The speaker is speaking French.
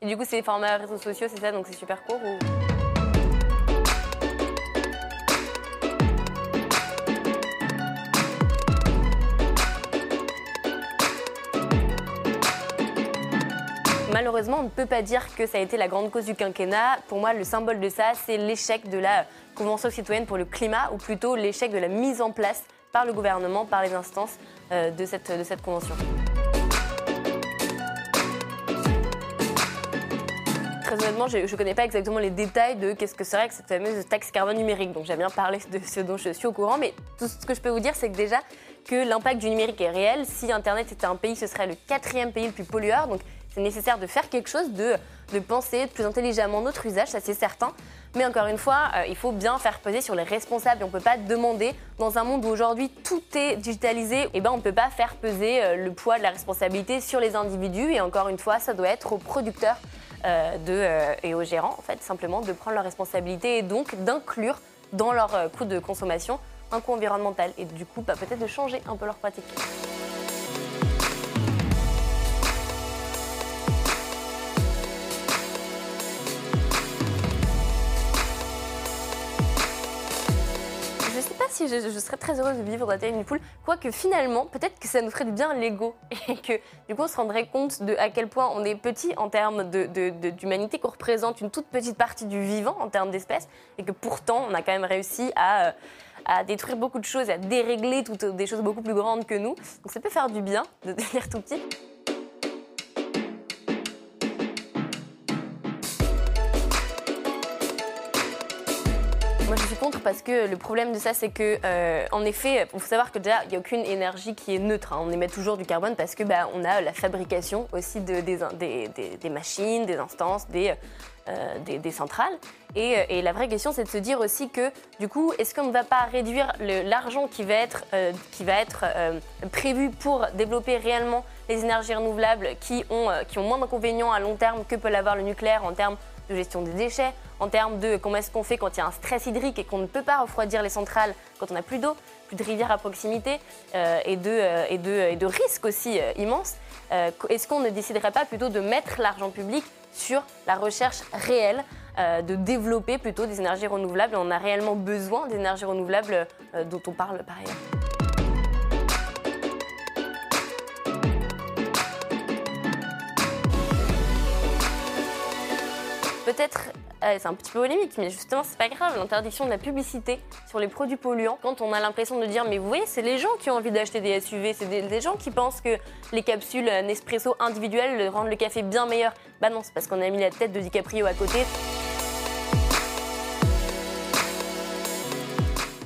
Et du coup, c'est format réseaux sociaux, c'est ça, donc c'est super court ou... Malheureusement, on ne peut pas dire que ça a été la grande cause du quinquennat. Pour moi, le symbole de ça, c'est l'échec de la Convention citoyenne pour le climat, ou plutôt l'échec de la mise en place par le gouvernement, par les instances euh, de cette convention. Très honnêtement, je ne connais pas exactement les détails de qu'est-ce que serait que cette fameuse taxe carbone numérique. Donc j'aime bien parler de ce dont je suis au courant, mais tout ce que je peux vous dire, c'est que déjà que l'impact du numérique est réel. Si Internet était un pays, ce serait le quatrième pays le plus pollueur. Donc c'est nécessaire de faire quelque chose, de, de penser plus intelligemment notre usage, ça c'est certain. Mais encore une fois, euh, il faut bien faire peser sur les responsables. On ne peut pas demander, dans un monde où aujourd'hui tout est digitalisé, eh ben on ne peut pas faire peser euh, le poids de la responsabilité sur les individus. Et encore une fois, ça doit être aux producteurs de, et aux gérants, en fait, simplement de prendre leurs responsabilités et donc d'inclure dans leur coût de consommation un coût environnemental. Et du coup, bah, peut-être de changer un peu leurs pratiques. Je, serais très heureuse de vivre dans la taille d'une poule. Quoique finalement, peut-être que ça nous ferait du bien l'ego et que du coup on se rendrait compte de à quel point on est petit en termes d'humanité, qu'on représente une toute petite partie du vivant en termes d'espèces et que pourtant on a quand même réussi à, à détruire beaucoup de choses, à dérégler toutes des choses beaucoup plus grandes que nous. Donc ça peut faire du bien de devenir tout petit. Moi, je suis contre parce que le problème de ça, c'est que, euh, en effet, il faut savoir que déjà, il n'y a aucune énergie qui est neutre. Hein. On émet toujours du carbone parce que bah, on a la fabrication aussi de, des, des, des, machines, des instances, des, euh, des, centrales. Et, euh, et, la vraie question, c'est de se dire aussi que, du coup, est-ce qu'on ne va pas réduire l'argent qui va être, qui va être prévu pour développer réellement les énergies renouvelables qui ont, qui ont moins d'inconvénients à long terme que peut l'avoir le nucléaire en termes de gestion des déchets, en termes de comment est-ce qu'on fait quand il y a un stress hydrique et qu'on ne peut pas refroidir les centrales quand on n'a plus d'eau, plus de rivières à proximité euh, et, de, euh, et, de, et, de, risques aussi euh, immenses. est-ce qu'on ne déciderait pas plutôt de mettre l'argent public sur la recherche réelle de développer plutôt des énergies renouvelables. On a réellement besoin d'énergies renouvelables dont on parle par ailleurs. peut-être, euh, c'est un petit peu polémique, mais justement, c'est pas grave, l'interdiction de la publicité sur les produits polluants, quand on a l'impression de dire, mais vous voyez, c'est les gens qui ont envie d'acheter des SUV, c'est des, gens qui pensent que les capsules Nespresso individuelles rendent le café bien meilleur. Bah non, c'est parce qu'on a mis la tête de DiCaprio à côté.